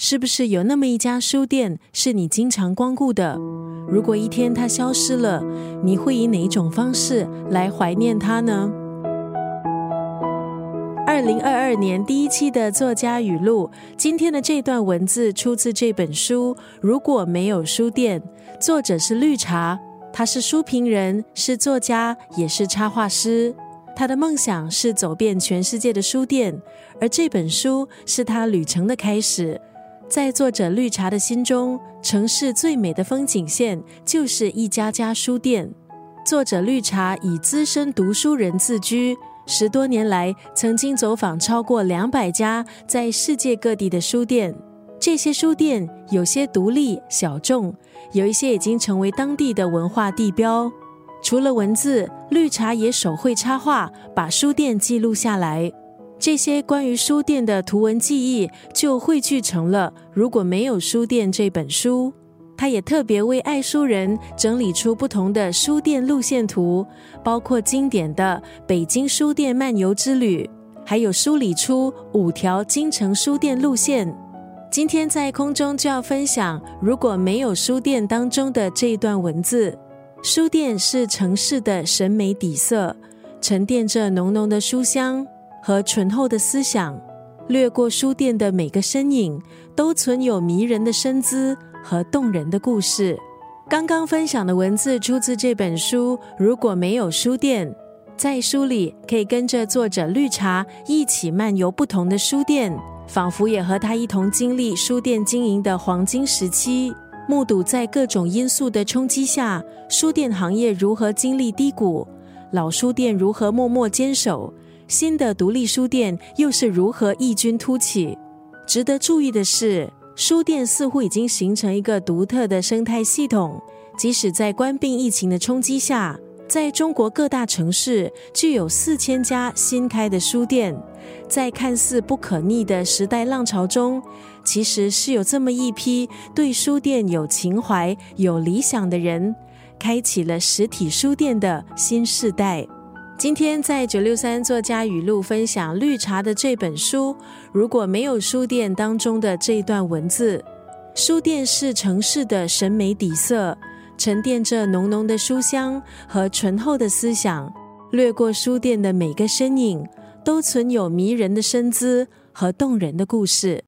是不是有那么一家书店是你经常光顾的？如果一天它消失了，你会以哪一种方式来怀念它呢？二零二二年第一期的作家语录，今天的这段文字出自这本书。如果没有书店，作者是绿茶，他是书评人，是作家，也是插画师。他的梦想是走遍全世界的书店，而这本书是他旅程的开始。在作者绿茶的心中，城市最美的风景线就是一家家书店。作者绿茶以资深读书人自居。十多年来，曾经走访超过两百家在世界各地的书店。这些书店有些独立小众，有一些已经成为当地的文化地标。除了文字，绿茶也手绘插画，把书店记录下来。这些关于书店的图文记忆，就汇聚成了《如果没有书店》这本书。他也特别为爱书人整理出不同的书店路线图，包括经典的北京书店漫游之旅，还有梳理出五条京城书店路线。今天在空中就要分享，如果没有书店当中的这一段文字：书店是城市的审美底色，沉淀着浓浓的书香和醇厚的思想。掠过书店的每个身影，都存有迷人的身姿。和动人的故事。刚刚分享的文字出自这本书。如果没有书店，在书里可以跟着作者绿茶一起漫游不同的书店，仿佛也和他一同经历书店经营的黄金时期，目睹在各种因素的冲击下，书店行业如何经历低谷，老书店如何默默坚守，新的独立书店又是如何异军突起。值得注意的是。书店似乎已经形成一个独特的生态系统，即使在关闭疫情的冲击下，在中国各大城市具有四千家新开的书店。在看似不可逆的时代浪潮中，其实是有这么一批对书店有情怀、有理想的人，开启了实体书店的新时代。今天在九六三作家语录分享绿茶的这本书，如果没有书店当中的这一段文字，书店是城市的审美底色，沉淀着浓浓的书香和醇厚的思想。掠过书店的每个身影，都存有迷人的身姿和动人的故事。